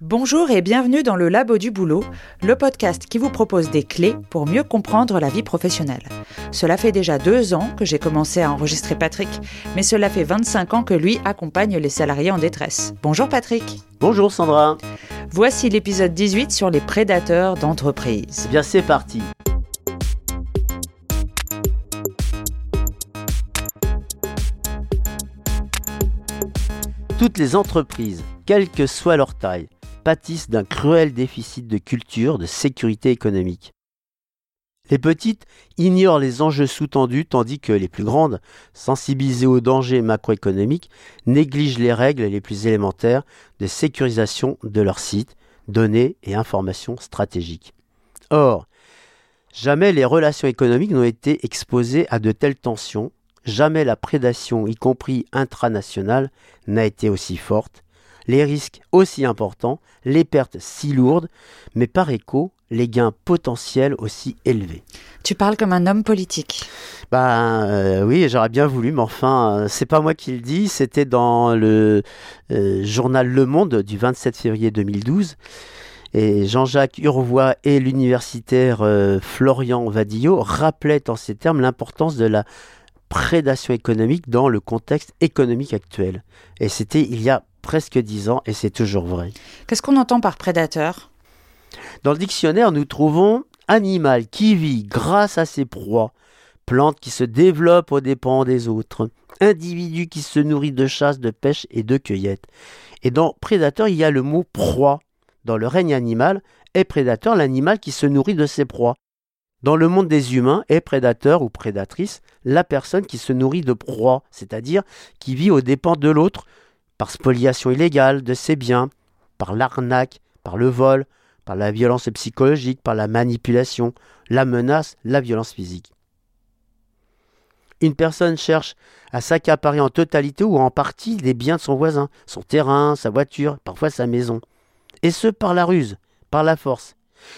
Bonjour et bienvenue dans le Labo du Boulot, le podcast qui vous propose des clés pour mieux comprendre la vie professionnelle. Cela fait déjà deux ans que j'ai commencé à enregistrer Patrick, mais cela fait 25 ans que lui accompagne les salariés en détresse. Bonjour Patrick. Bonjour Sandra. Voici l'épisode 18 sur les prédateurs d'entreprise. Eh bien c'est parti. Toutes les entreprises, quelle que soit leur taille, d'un cruel déficit de culture, de sécurité économique. Les petites ignorent les enjeux sous-tendus tandis que les plus grandes, sensibilisées aux dangers macroéconomiques, négligent les règles les plus élémentaires de sécurisation de leurs sites, données et informations stratégiques. Or, jamais les relations économiques n'ont été exposées à de telles tensions, jamais la prédation, y compris intranationale, n'a été aussi forte, les risques aussi importants, les pertes si lourdes, mais par écho, les gains potentiels aussi élevés. Tu parles comme un homme politique. Ben euh, oui, j'aurais bien voulu, mais enfin, euh, c'est pas moi qui le dis, c'était dans le euh, journal Le Monde du 27 février 2012. Et Jean-Jacques Urvois et l'universitaire Florian Vadillo rappelaient en ces termes l'importance de la prédation économique dans le contexte économique actuel. Et c'était il y a presque dix ans et c'est toujours vrai. Qu'est-ce qu'on entend par prédateur? Dans le dictionnaire, nous trouvons animal qui vit grâce à ses proies, plante qui se développe aux dépens des autres, individu qui se nourrit de chasse, de pêche et de cueillette. Et dans prédateur, il y a le mot proie. Dans le règne animal, est prédateur l'animal qui se nourrit de ses proies. Dans le monde des humains, est prédateur ou prédatrice la personne qui se nourrit de proie, c'est-à-dire qui vit aux dépens de l'autre, par spoliation illégale de ses biens, par l'arnaque, par le vol, par la violence psychologique, par la manipulation, la menace, la violence physique. Une personne cherche à s'accaparer en totalité ou en partie des biens de son voisin, son terrain, sa voiture, parfois sa maison. Et ce par la ruse, par la force.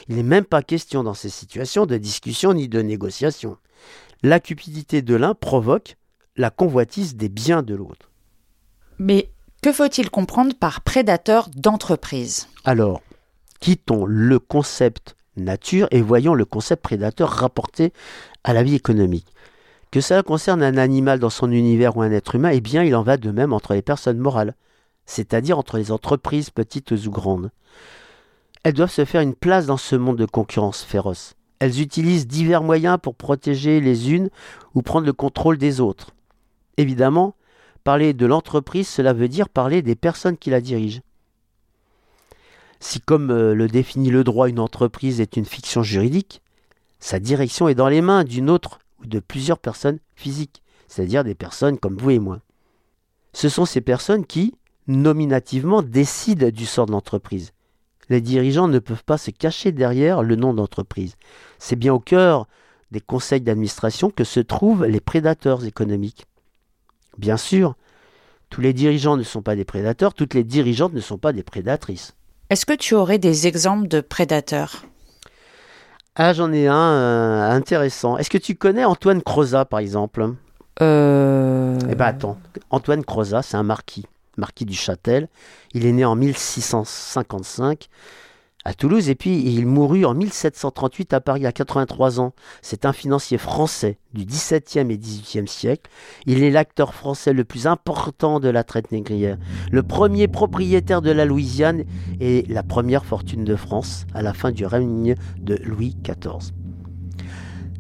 Il n'est même pas question dans ces situations de discussion ni de négociation. La cupidité de l'un provoque la convoitise des biens de l'autre. Mais que faut-il comprendre par prédateur d'entreprise? Alors, quittons le concept nature et voyons le concept prédateur rapporté à la vie économique. Que cela concerne un animal dans son univers ou un être humain, eh bien il en va de même entre les personnes morales, c'est-à-dire entre les entreprises petites ou grandes. Elles doivent se faire une place dans ce monde de concurrence féroce. Elles utilisent divers moyens pour protéger les unes ou prendre le contrôle des autres. Évidemment, Parler de l'entreprise, cela veut dire parler des personnes qui la dirigent. Si, comme euh, le définit le droit, une entreprise est une fiction juridique, sa direction est dans les mains d'une autre ou de plusieurs personnes physiques, c'est-à-dire des personnes comme vous et moi. Ce sont ces personnes qui, nominativement, décident du sort de l'entreprise. Les dirigeants ne peuvent pas se cacher derrière le nom d'entreprise. C'est bien au cœur des conseils d'administration que se trouvent les prédateurs économiques. Bien sûr, tous les dirigeants ne sont pas des prédateurs, toutes les dirigeantes ne sont pas des prédatrices. Est-ce que tu aurais des exemples de prédateurs? Ah, j'en ai un euh, intéressant. Est-ce que tu connais Antoine Crozat, par exemple? Euh. Eh bien, attends. Antoine Crozat, c'est un marquis, marquis du Châtel. Il est né en 1655 à Toulouse et puis il mourut en 1738 à Paris à 83 ans. C'est un financier français du XVIIe et XVIIIe siècle. Il est l'acteur français le plus important de la traite négrière, le premier propriétaire de la Louisiane et la première fortune de France à la fin du règne de Louis XIV.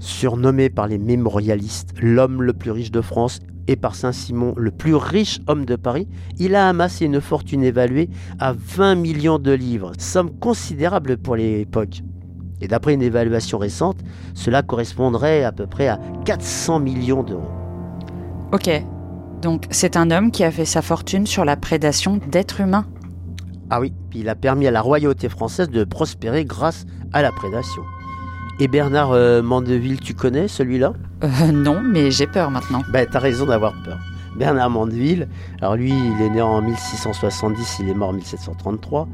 Surnommé par les mémorialistes l'homme le plus riche de France et par Saint-Simon le plus riche homme de Paris, il a amassé une fortune évaluée à 20 millions de livres, somme considérable pour l'époque. Et d'après une évaluation récente, cela correspondrait à peu près à 400 millions d'euros. Ok, donc c'est un homme qui a fait sa fortune sur la prédation d'êtres humains. Ah oui, puis il a permis à la royauté française de prospérer grâce à la prédation. Et Bernard euh, Mandeville, tu connais celui-là? Euh, non, mais j'ai peur maintenant. Ben, t'as raison d'avoir peur. Bernard Mandeville, alors lui, il est né en 1670, il est mort en 1733,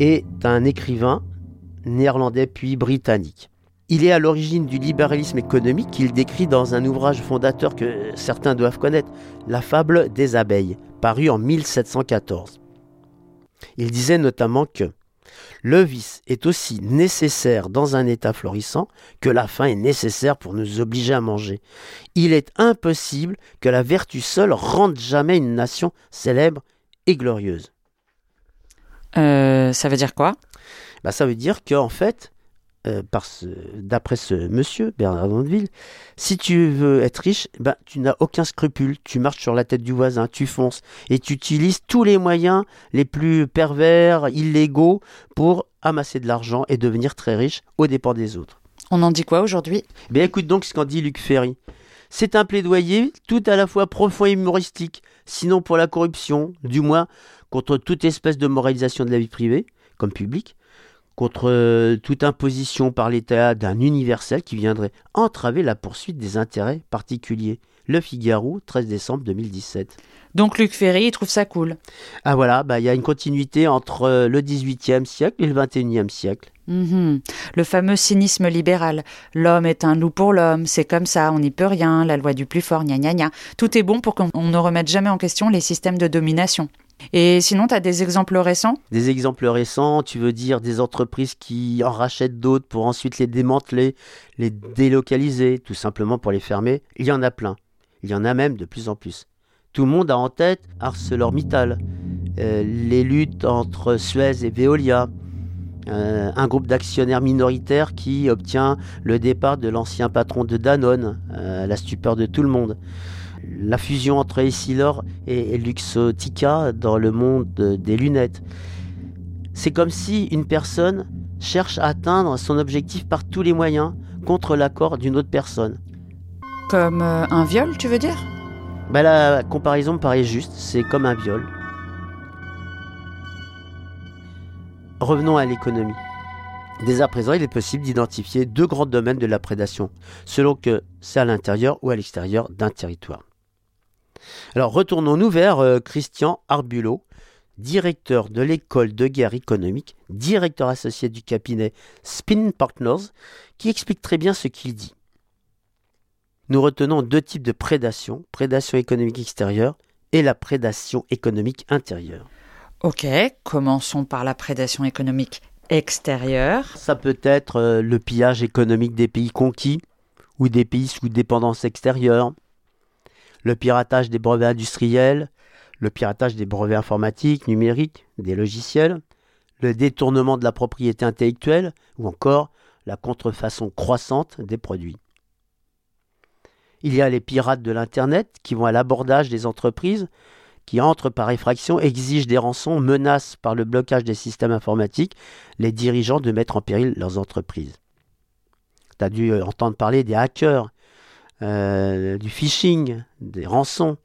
est un écrivain néerlandais puis britannique. Il est à l'origine du libéralisme économique qu'il décrit dans un ouvrage fondateur que certains doivent connaître, La fable des abeilles, paru en 1714. Il disait notamment que le vice est aussi nécessaire dans un État florissant que la faim est nécessaire pour nous obliger à manger. Il est impossible que la vertu seule rende jamais une nation célèbre et glorieuse. Euh, ça veut dire quoi? Bah, Ça veut dire qu'en fait, euh, d'après ce monsieur, Bernard Dandeville, si tu veux être riche, ben, tu n'as aucun scrupule, tu marches sur la tête du voisin, tu fonces, et tu utilises tous les moyens les plus pervers, illégaux, pour amasser de l'argent et devenir très riche aux dépens des autres. On en dit quoi aujourd'hui? Ben, Écoute donc ce qu'en dit Luc Ferry. C'est un plaidoyer tout à la fois profond et humoristique, sinon pour la corruption, du moins contre toute espèce de moralisation de la vie privée, comme publique, contre euh, toute imposition par l'État d'un universel qui viendrait entraver la poursuite des intérêts particuliers. Le Figaro, 13 décembre 2017. Donc Luc Ferry, il trouve ça cool. Ah voilà, bah, il y a une continuité entre euh, le 18e siècle et le 21e siècle. Mhm. Le fameux cynisme libéral. L'homme est un loup pour l'homme, c'est comme ça, on n'y peut rien, la loi du plus fort, gna gna gna. Tout est bon pour qu'on ne remette jamais en question les systèmes de domination. Et sinon, tu as des exemples récents? Des exemples récents, tu veux dire des entreprises qui en rachètent d'autres pour ensuite les démanteler, les délocaliser, tout simplement pour les fermer? Il y en a plein. Il y en a même de plus en plus. Tout le monde a en tête ArcelorMittal, euh, les luttes entre Suez et Veolia, euh, un groupe d'actionnaires minoritaires qui obtient le départ de l'ancien patron de Danone, euh, la stupeur de tout le monde la fusion entre Essilor et Luxotica dans le monde des lunettes. C'est comme si une personne cherche à atteindre son objectif par tous les moyens contre l'accord d'une autre personne. Comme euh, un viol, tu veux dire? Bah, La comparaison me paraît juste, c'est comme un viol. Revenons à l'économie. Dès à présent, il est possible d'identifier deux grands domaines de la prédation, selon que c'est à l'intérieur ou à l'extérieur d'un territoire. Alors retournons-nous vers euh, Christian Arbulot, directeur de l'école de guerre économique, directeur associé du cabinet Spin Partners, qui explique très bien ce qu'il dit. Nous retenons deux types de prédation, prédation économique extérieure et la prédation économique intérieure. Ok, commençons par la prédation économique extérieure. Ça peut être euh, le pillage économique des pays conquis ou des pays sous dépendance extérieure, le piratage des brevets industriels, le piratage des brevets informatiques, numériques, des logiciels, le détournement de la propriété intellectuelle ou encore la contrefaçon croissante des produits. Il y a les pirates de l'Internet qui vont à l'abordage des entreprises, qui entrent par effraction, exigent des rançons, menacent par le blocage des systèmes informatiques les dirigeants de mettre en péril leurs entreprises. Tu as dû entendre parler des hackers euh, du phishing, des rançons,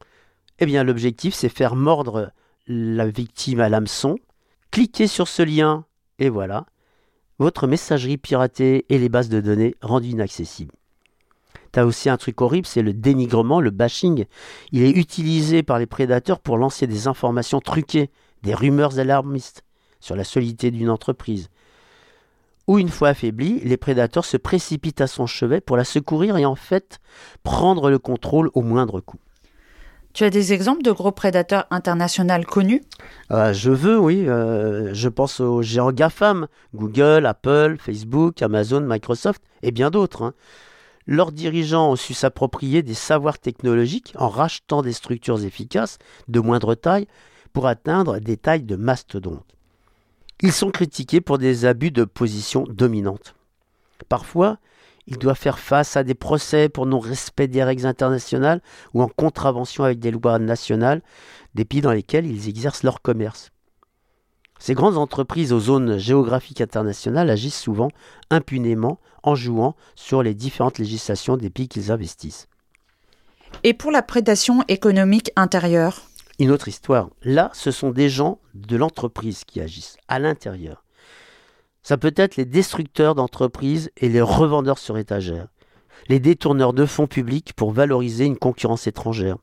eh bien l'objectif c'est faire mordre la victime à l'hameçon, cliquez sur ce lien et voilà, votre messagerie piratée et les bases de données rendues inaccessibles. T'as aussi un truc horrible, c'est le dénigrement, le bashing. Il est utilisé par les prédateurs pour lancer des informations truquées, des rumeurs alarmistes sur la solidité d'une entreprise, où une fois affaibli, les prédateurs se précipitent à son chevet pour la secourir et en fait prendre le contrôle au moindre coup. Tu as des exemples de gros prédateurs internationaux connus? Euh, Je veux, oui. Euh, je pense aux géants GAFAM, Google, Apple, Facebook, Amazon, Microsoft et bien d'autres. Hein. Leurs dirigeants ont su s'approprier des savoirs technologiques en rachetant des structures efficaces de moindre taille pour atteindre des tailles de mastodontes. Ils sont critiqués pour des abus de position dominante. Parfois, ils doivent faire face à des procès pour non-respect des règles internationales ou en contravention avec des lois nationales des pays dans lesquels ils exercent leur commerce. Ces grandes entreprises aux zones géographiques internationales agissent souvent impunément en jouant sur les différentes législations des pays qu'ils investissent. Et pour la prédation économique intérieure? Une autre histoire. Là, ce sont des gens de l'entreprise qui agissent, à l'intérieur. Ça peut être les destructeurs d'entreprises et les revendeurs sur étagère, les détourneurs de fonds publics pour valoriser une concurrence étrangère,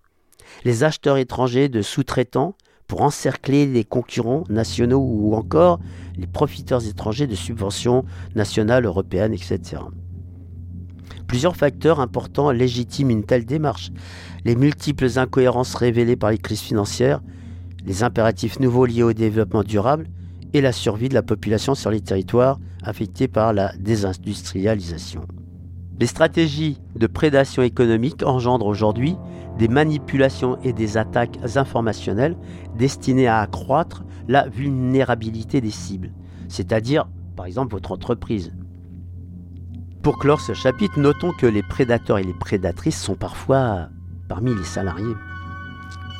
les acheteurs étrangers de sous-traitants pour encercler les concurrents nationaux ou encore les profiteurs étrangers de subventions nationales, européennes, etc. Plusieurs facteurs importants légitiment une telle démarche. Les multiples incohérences révélées par les crises financières, les impératifs nouveaux liés au développement durable et la survie de la population sur les territoires affectés par la désindustrialisation. Les stratégies de prédation économique engendrent aujourd'hui des manipulations et des attaques informationnelles destinées à accroître la vulnérabilité des cibles, c'est-à-dire par exemple votre entreprise. Pour clore ce chapitre, notons que les prédateurs et les prédatrices sont parfois parmi les salariés.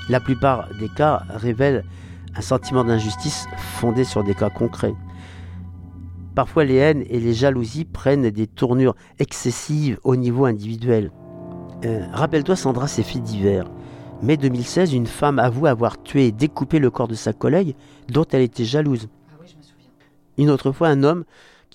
La plupart des cas révèlent un sentiment d'injustice fondé sur des cas concrets. Parfois les haines et les jalousies prennent des tournures excessives au niveau individuel. Euh, rappelle-toi Sandra ces faits divers. Mai 2016, une femme avoue avoir tué et découpé le corps de sa collègue dont elle était jalouse. Ah oui, je me souviens. Une autre fois, un homme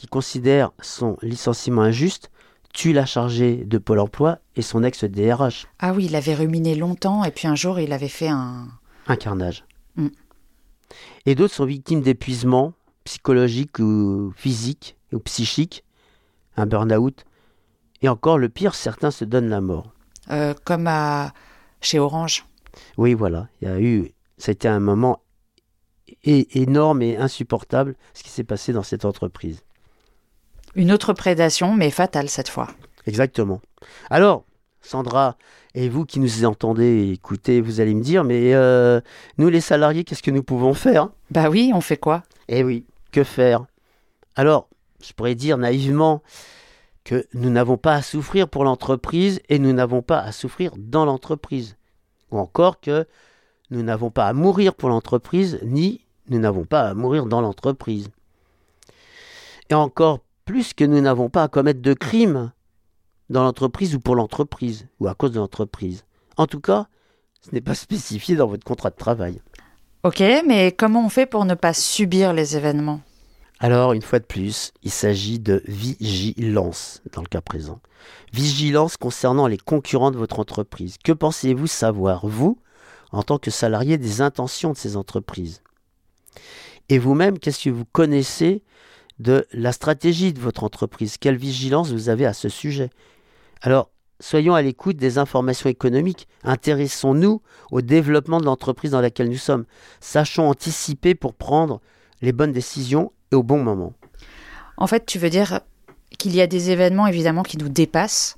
qui considère son licenciement injuste tue la chargée de Pôle emploi et son ex-DRH. Ah oui, il avait ruminé longtemps et puis un jour il avait fait un... Un carnage. Mm. Et d'autres sont victimes d'épuisement psychologique ou physique ou psychique, un burn-out. Et encore, le pire, certains se donnent la mort. euh, comme à... chez Orange. Oui, voilà, il y a eu, ça a été un moment é- énorme et insupportable ce qui s'est passé dans cette entreprise. Une autre prédation, mais fatale cette fois. Exactement. Alors, Sandra, et vous qui nous entendez écoutez, vous allez me dire, mais euh, nous les salariés, qu'est-ce que nous pouvons faire? Bah oui, on fait quoi? Eh oui, que faire? Alors, je pourrais dire naïvement que nous n'avons pas à souffrir pour l'entreprise et nous n'avons pas à souffrir dans l'entreprise. Ou encore que nous n'avons pas à mourir pour l'entreprise, ni nous n'avons pas à mourir dans l'entreprise. Et encore plus que nous n'avons pas à commettre de crimes dans l'entreprise ou pour l'entreprise, ou à cause de l'entreprise. En tout cas, ce n'est pas spécifié dans votre contrat de travail. Ok, mais comment on fait pour ne pas subir les événements? Alors, une fois de plus, il s'agit de vigilance dans le cas présent. Vigilance concernant les concurrents de votre entreprise. Que pensez-vous savoir, vous, en tant que salarié, des intentions de ces entreprises? Et vous-même, qu'est-ce que vous connaissez de la stratégie de votre entreprise Quelle vigilance vous avez à ce sujet? Alors, soyons à l'écoute des informations économiques. Intéressons-nous au développement de l'entreprise dans laquelle nous sommes. Sachons anticiper pour prendre les bonnes décisions et au bon moment. En fait, tu veux dire qu'il y a des événements évidemment qui nous dépassent,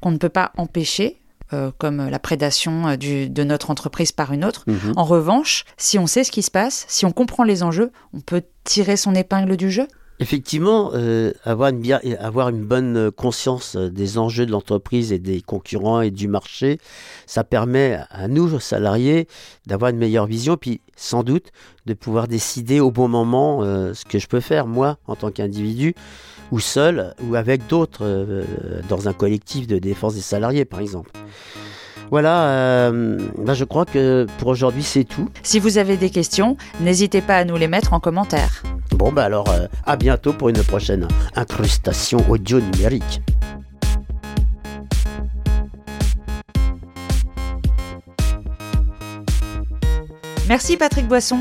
qu'on ne peut pas empêcher, euh, comme la prédation euh, du- de notre entreprise par une autre. Mhm. En revanche, si on sait ce qui se passe, si on comprend les enjeux, on peut tirer son épingle du jeu? Effectivement, euh, avoir, une bien, avoir une bonne conscience euh, des enjeux de l'entreprise et des concurrents et du marché, ça permet à nous, salariés, d'avoir une meilleure vision, puis sans doute de pouvoir décider au bon moment euh, ce que je peux faire, moi, en tant qu'individu, ou seul, ou avec d'autres, euh, dans un collectif de défense des salariés, par exemple. Voilà, euh, ben, je crois que pour aujourd'hui, c'est tout. Si vous avez des questions, n'hésitez pas à nous les mettre en commentaire. Bon, bah alors, euh, à bientôt pour une prochaine incrustation audio numérique. Merci Patrick Boisson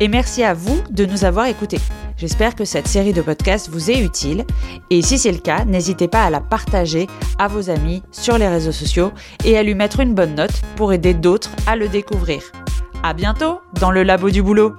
et merci à vous de nous avoir écoutés. J'espère que cette série de podcasts vous est utile et si c'est le cas, n'hésitez pas à la partager à vos amis sur les réseaux sociaux et à lui mettre une bonne note pour aider d'autres à le découvrir. À bientôt dans le labo du boulot.